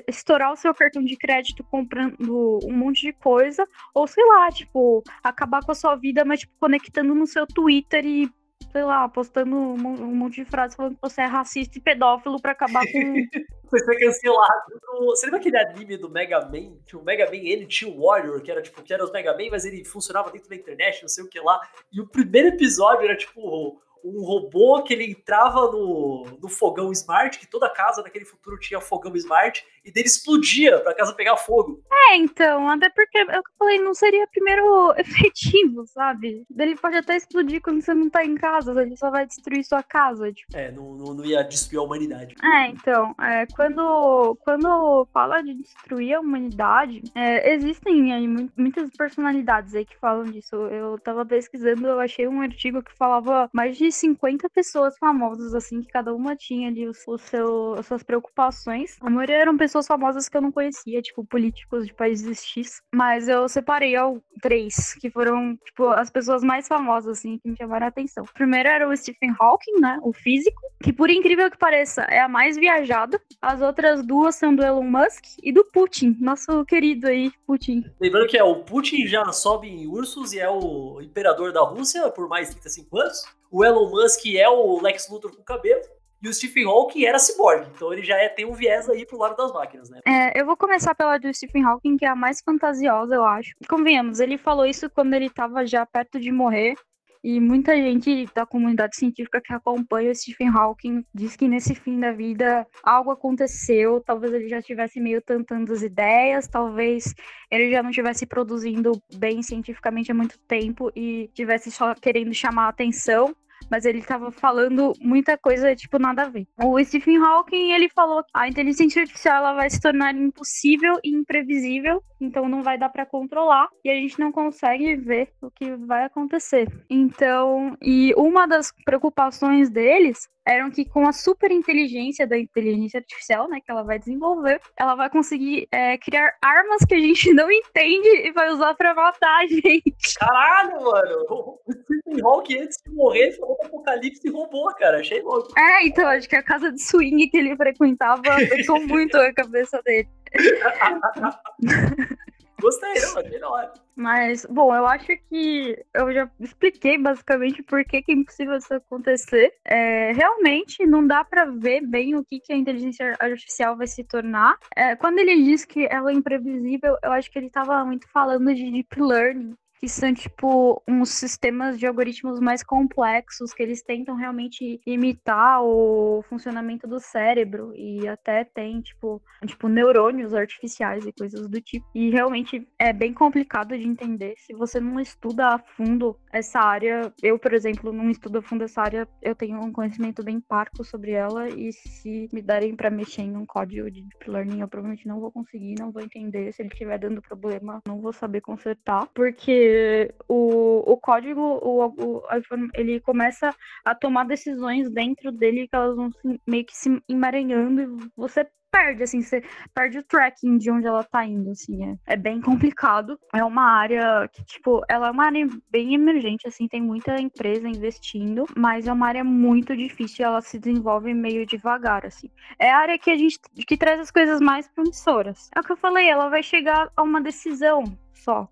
estourar o seu cartão de crédito comprando um monte de coisa, ou sei lá, tipo, acabar com a sua vida, mas tipo, conectando no seu Twitter e, sei lá, postando um monte de frases falando que você é racista e pedófilo para acabar com. (laughs) Você foi cancelado. Você lembra aquele anime do Mega Man? Tinha o Mega Man, ele tinha o Warrior, que era tipo, que era os Mega Man, mas ele funcionava dentro da internet, não sei o que lá. E o primeiro episódio era tipo um robô que ele entrava no, no fogão smart, que toda casa naquele futuro tinha fogão smart, e dele explodia pra casa pegar fogo. É, então, até porque é eu falei, não seria primeiro (laughs) efetivo, sabe? Ele pode até explodir quando você não tá em casa, ele só vai destruir sua casa. Tipo. É, não, não, não ia destruir a humanidade. É, então, é, quando, quando fala de destruir a humanidade, é, existem aí muitas personalidades aí que falam disso. Eu tava pesquisando, eu achei um artigo que falava mais de 50 pessoas famosas, assim, que cada uma tinha ali o, o seu, as suas preocupações. A maioria eram pessoas famosas que eu não conhecia, tipo, políticos de países X. Mas eu separei ao, três, que foram, tipo, as pessoas mais famosas, assim, que me chamaram a atenção. O primeiro era o Stephen Hawking, né? O físico, que por incrível que pareça, é a mais viajada. As outras duas são do Elon Musk e do Putin, nosso querido aí, Putin. Lembrando que é o Putin já sobe em ursos e é o imperador da Rússia por mais 35 anos o Elon Musk é o Lex Luthor com cabelo. E o Stephen Hawking era cyborg, então ele já é, tem um viés aí pro lado das máquinas, né? É, eu vou começar pela do Stephen Hawking, que é a mais fantasiosa, eu acho. Convenhamos, ele falou isso quando ele tava já perto de morrer. E muita gente da comunidade científica que acompanha o Stephen Hawking diz que nesse fim da vida algo aconteceu, talvez ele já estivesse meio tentando as ideias, talvez ele já não estivesse produzindo bem cientificamente há muito tempo e estivesse só querendo chamar a atenção mas ele tava falando muita coisa, tipo, nada a ver. O Stephen Hawking, ele falou que a inteligência artificial ela vai se tornar impossível e imprevisível, então não vai dar para controlar, e a gente não consegue ver o que vai acontecer. Então, e uma das preocupações deles eram que com a super inteligência da inteligência artificial, né, que ela vai desenvolver, ela vai conseguir é, criar armas que a gente não entende e vai usar para matar a gente. Caralho, mano! O Stephen Hawking, antes de morrer, falou o apocalipse roubou, cara. Achei louco. É, então, acho que a casa de swing que ele frequentava afetou (laughs) muito a cabeça dele. (laughs) Gostei, não, achei da hora. Mas, bom, eu acho que eu já expliquei basicamente por que, que é impossível isso acontecer. É, realmente não dá para ver bem o que, que a inteligência artificial vai se tornar. É, quando ele diz que ela é imprevisível, eu acho que ele estava muito falando de deep learning, que são, tipo, uns sistemas de algoritmos mais complexos, que eles tentam realmente imitar o funcionamento do cérebro e até tem, tipo, tipo, neurônios artificiais e coisas do tipo. E realmente é bem complicado de entender. Se você não estuda a fundo essa área, eu, por exemplo, não estudo a fundo essa área, eu tenho um conhecimento bem parco sobre ela e se me derem para mexer em um código de deep learning, eu provavelmente não vou conseguir, não vou entender. Se ele estiver dando problema, não vou saber consertar, porque o, o código, o, o, ele começa a tomar decisões dentro dele que elas vão se, meio que se emaranhando e você perde, assim, você perde o tracking de onde ela tá indo, assim, é, é bem complicado. É uma área que, tipo, ela é uma área bem emergente, assim, tem muita empresa investindo, mas é uma área muito difícil, ela se desenvolve meio devagar, assim. É a área que a gente, que traz as coisas mais promissoras. É o que eu falei, ela vai chegar a uma decisão só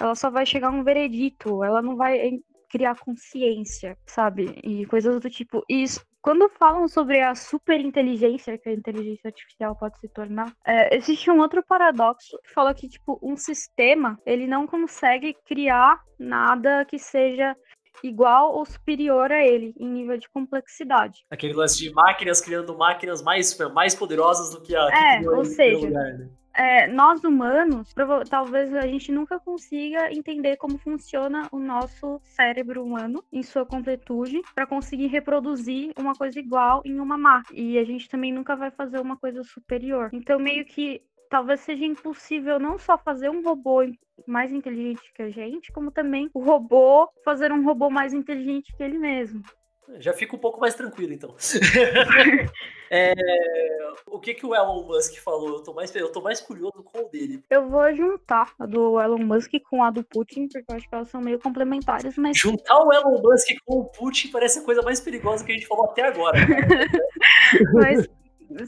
ela só vai chegar a um veredito, ela não vai criar consciência, sabe? E coisas do tipo. E isso, quando falam sobre a superinteligência que a inteligência artificial pode se tornar, é, existe um outro paradoxo que fala que, tipo, um sistema, ele não consegue criar nada que seja igual ou superior a ele em nível de complexidade. Aquele lance de máquinas criando máquinas mais, mais poderosas do que a é, que ou seja, lugar, né? É, nós humanos, talvez a gente nunca consiga entender como funciona o nosso cérebro humano em sua completude para conseguir reproduzir uma coisa igual em uma máquina. E a gente também nunca vai fazer uma coisa superior. Então, meio que talvez seja impossível não só fazer um robô mais inteligente que a gente, como também o robô fazer um robô mais inteligente que ele mesmo. Já fico um pouco mais tranquilo, então. (laughs) é, o que, que o Elon Musk falou? Eu tô, mais, eu tô mais curioso com o dele. Eu vou juntar a do Elon Musk com a do Putin, porque eu acho que elas são meio complementares, mas. Juntar o Elon Musk com o Putin parece a coisa mais perigosa que a gente falou até agora. (laughs) mas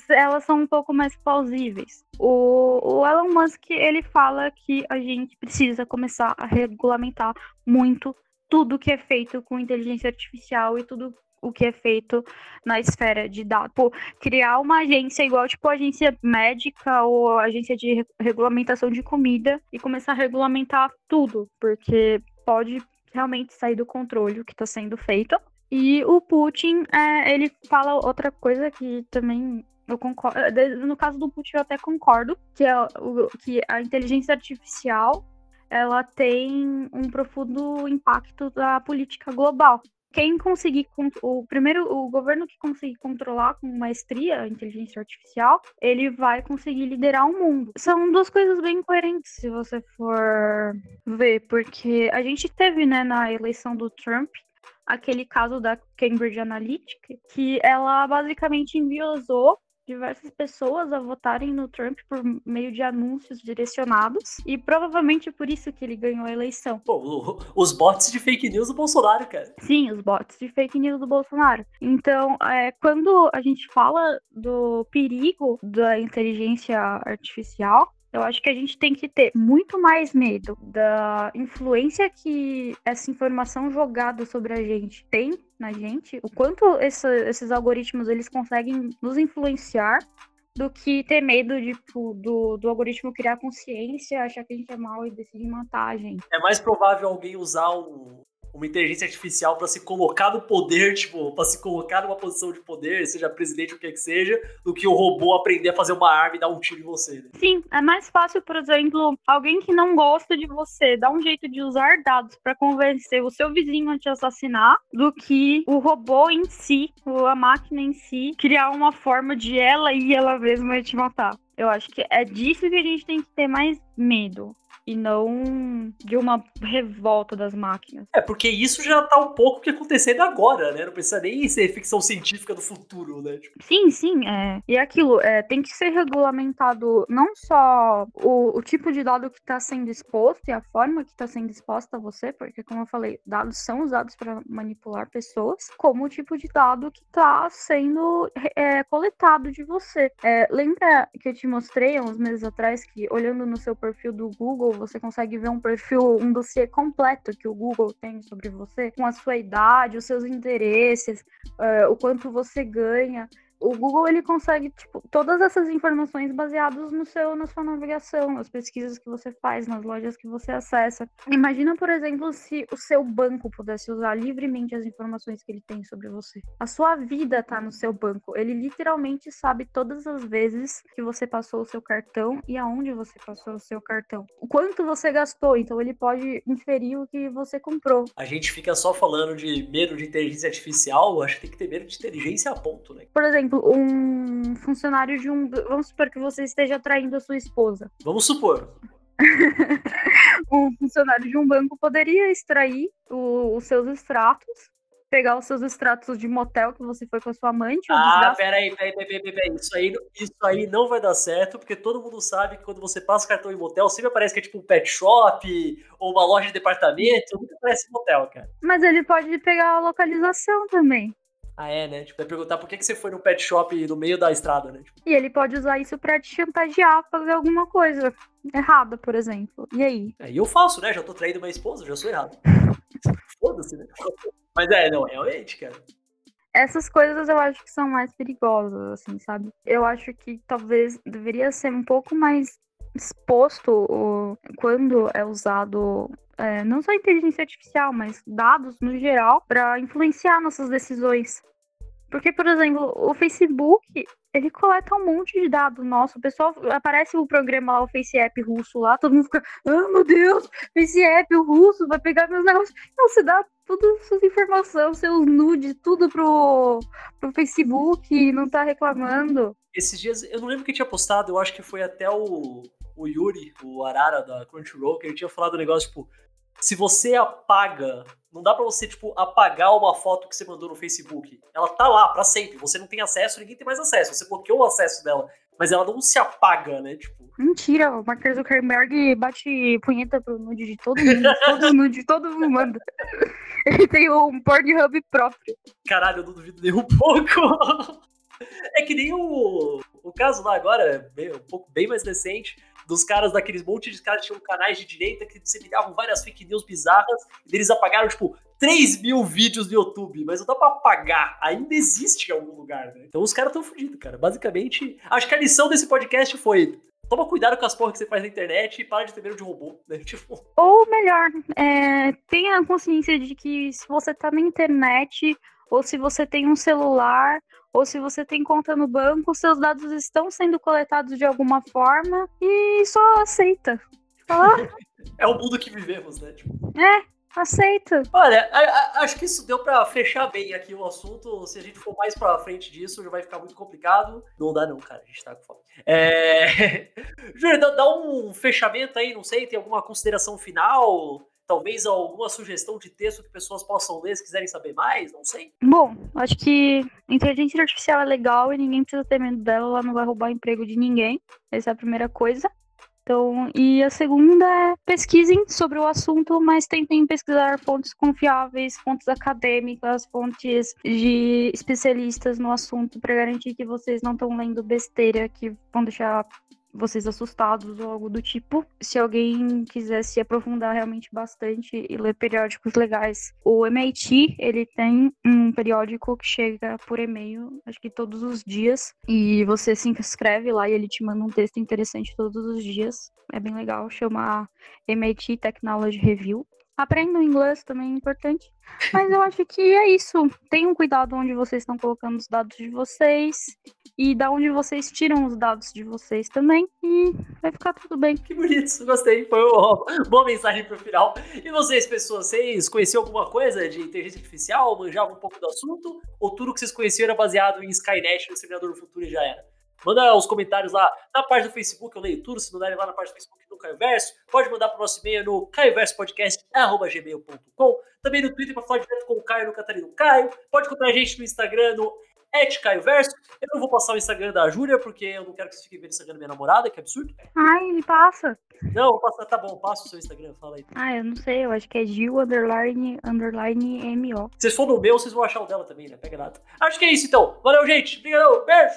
elas são um pouco mais plausíveis. O, o, Elon Musk ele fala que a gente precisa começar a regulamentar muito tudo que é feito com inteligência artificial e tudo o que é feito na esfera de dados. Tipo, criar uma agência igual, tipo, agência médica ou agência de regulamentação de comida e começar a regulamentar tudo, porque pode realmente sair do controle o que está sendo feito. E o Putin, é, ele fala outra coisa que também eu concordo. No caso do Putin, eu até concordo, que é o, que a inteligência artificial ela tem um profundo impacto da política global. Quem conseguir o primeiro o governo que conseguir controlar com maestria a inteligência artificial, ele vai conseguir liderar o mundo. São duas coisas bem coerentes se você for ver, porque a gente teve, né, na eleição do Trump, aquele caso da Cambridge Analytica, que ela basicamente enviosou diversas pessoas a votarem no Trump por meio de anúncios direcionados e provavelmente por isso que ele ganhou a eleição. Pô, os bots de fake news do Bolsonaro, cara. Sim, os bots de fake news do Bolsonaro. Então, é, quando a gente fala do perigo da inteligência artificial, eu acho que a gente tem que ter muito mais medo da influência que essa informação jogada sobre a gente tem na gente, o quanto esses algoritmos eles conseguem nos influenciar do que ter medo de, tipo, do, do algoritmo criar consciência, achar que a gente é mal e decidir matar a gente. É mais provável alguém usar um, uma inteligência artificial para se colocar no poder, tipo, para se colocar numa posição de poder, seja presidente ou o que que seja, do que o robô aprender a fazer uma arma e dar um tiro em você. Né? Sim, é mais fácil, por exemplo, alguém que não gosta de você dar um jeito de usar dados para convencer o seu vizinho a te assassinar, do que o robô em si, a máquina em si, criar uma forma de ela e ela mesma te matar. Eu acho que é disso que a gente tem que ter mais medo e não de uma revolta das máquinas. É, porque isso já tá um pouco que acontecendo agora, né? Não precisa nem ser ficção científica do futuro, né? Tipo... Sim, sim, é. E é aquilo, é, tem que ser regulamentado não só o, o tipo de dado que está sendo exposto e a forma que está sendo exposta a você, porque, como eu falei, dados são usados para manipular pessoas, como o tipo de dado que está sendo é, coletado de você. É, lembra que eu te mostrei há uns meses atrás que, olhando no seu perfil do Google, você consegue ver um perfil, um dossiê completo que o Google tem sobre você, com a sua idade, os seus interesses, uh, o quanto você ganha o Google ele consegue tipo todas essas informações baseadas no seu na sua navegação, nas pesquisas que você faz, nas lojas que você acessa. Imagina, por exemplo, se o seu banco pudesse usar livremente as informações que ele tem sobre você. A sua vida tá no seu banco. Ele literalmente sabe todas as vezes que você passou o seu cartão e aonde você passou o seu cartão. O quanto você gastou, então ele pode inferir o que você comprou. A gente fica só falando de medo de inteligência artificial, acho que tem que ter medo de inteligência a ponto, né? Por exemplo, exemplo, um funcionário de um. Vamos supor que você esteja traindo a sua esposa. Vamos supor. (laughs) um funcionário de um banco poderia extrair o, os seus extratos pegar os seus extratos de motel que você foi com a sua amante. Ah, peraí, peraí, peraí, peraí, peraí. Isso aí, isso aí não vai dar certo, porque todo mundo sabe que quando você passa cartão em motel, sempre aparece que é tipo um pet shop ou uma loja de departamento, nunca aparece motel, cara. Mas ele pode pegar a localização também. Ah, é, né? Tipo, vai perguntar por que, que você foi no pet shop no meio da estrada, né? Tipo... E ele pode usar isso pra te chantagear, fazer alguma coisa errada, por exemplo. E aí? É, e eu faço, né? Já tô traindo minha esposa, já sou errado. (laughs) Foda-se, né? Mas é, não, realmente, cara. Essas coisas eu acho que são mais perigosas, assim, sabe? Eu acho que talvez deveria ser um pouco mais exposto o, quando é usado é, não só inteligência artificial, mas dados no geral para influenciar nossas decisões. Porque, por exemplo, o Facebook, ele coleta um monte de dados nosso. O pessoal aparece o programa lá, o FaceApp russo lá, todo mundo fica, ah, meu Deus, FaceApp, russo, vai pegar meus negócios. Não, você dá todas as suas informações, seus nudes, tudo pro, pro Facebook e não tá reclamando. Esses dias, eu não lembro quem tinha postado, eu acho que foi até o, o Yuri, o Arara da Crunchyroll, que ele tinha falado um negócio, tipo, se você apaga, não dá para você, tipo, apagar uma foto que você mandou no Facebook. Ela tá lá para sempre. Você não tem acesso, ninguém tem mais acesso. Você bloqueou o acesso dela. Mas ela não se apaga, né? Tipo. Mentira, o Mark Zuckerberg bate punheta pro nude de todo mundo. todo (laughs) nude, todo mundo manda. Ele tem um Pornhub próprio. Caralho, eu não duvido nem um pouco. (laughs) É que nem o, o caso lá agora, um pouco bem mais recente, dos caras, daqueles monte de caras que tinham canais de direita que disseminavam várias fake news bizarras, e eles apagaram, tipo, 3 mil vídeos no YouTube, mas não dá pra apagar, ainda existe em algum lugar, né? Então os caras tão fodidos, cara. Basicamente, acho que a lição desse podcast foi toma cuidado com as porras que você faz na internet e para de ter medo de robô, né? (laughs) Tipo... Ou melhor, é, tenha consciência de que se você tá na internet ou se você tem um celular ou se você tem conta no banco, seus dados estão sendo coletados de alguma forma e só aceita. Fala. (laughs) é o mundo que vivemos, né? Tipo... É, aceita. Olha, a, a, acho que isso deu para fechar bem aqui o assunto. Se a gente for mais pra frente disso, já vai ficar muito complicado. Não dá não, cara, a gente tá com fome. É... (laughs) Júlio, dá, dá um fechamento aí, não sei, tem alguma consideração final? Talvez alguma sugestão de texto que pessoas possam ler se quiserem saber mais, não sei. Bom, acho que inteligência artificial é legal e ninguém precisa ter medo dela, ela não vai roubar emprego de ninguém. Essa é a primeira coisa. Então, e a segunda é pesquisem sobre o assunto, mas tentem pesquisar fontes confiáveis, fontes acadêmicas, fontes de especialistas no assunto para garantir que vocês não estão lendo besteira que vão deixar vocês assustados ou algo do tipo. Se alguém quiser se aprofundar realmente bastante e ler periódicos legais, o MIT, ele tem um periódico que chega por e-mail, acho que todos os dias, e você se inscreve lá e ele te manda um texto interessante todos os dias. É bem legal, chama MIT Technology Review. Aprendam inglês também é importante. Mas eu (laughs) acho que é isso. Tenham cuidado onde vocês estão colocando os dados de vocês e da onde vocês tiram os dados de vocês também. E vai ficar tudo bem. Que bonito, gostei. Foi uma boa mensagem pro final. E vocês, pessoas, vocês conheciam alguma coisa de inteligência artificial? Manjavam um pouco do assunto? Ou tudo que vocês conheciam era baseado em Skynet, no Exterminador do Futuro e já era? Manda os comentários lá na página do Facebook, eu leio tudo. Se mandarem lá na página do Facebook do Caio Verso, pode mandar para o nosso e-mail no caioversopodcast.gmail.com. Também no Twitter para falar direto com o Caio no Catarino Caio. Pode encontrar a gente no Instagram no Caio Verso. Eu não vou passar o Instagram da Júlia, porque eu não quero que vocês fiquem vendo o Instagram da minha namorada, que absurdo. Ai, ele passa. Não, vou passar, tá bom, passa o seu Instagram, fala aí. Ah, eu não sei, eu acho que é Gil underline, underline MO. Se vocês for no meu, vocês vão achar o dela também, né? Pega nada. Acho que é isso então. Valeu, gente. Obrigadão. Beijo.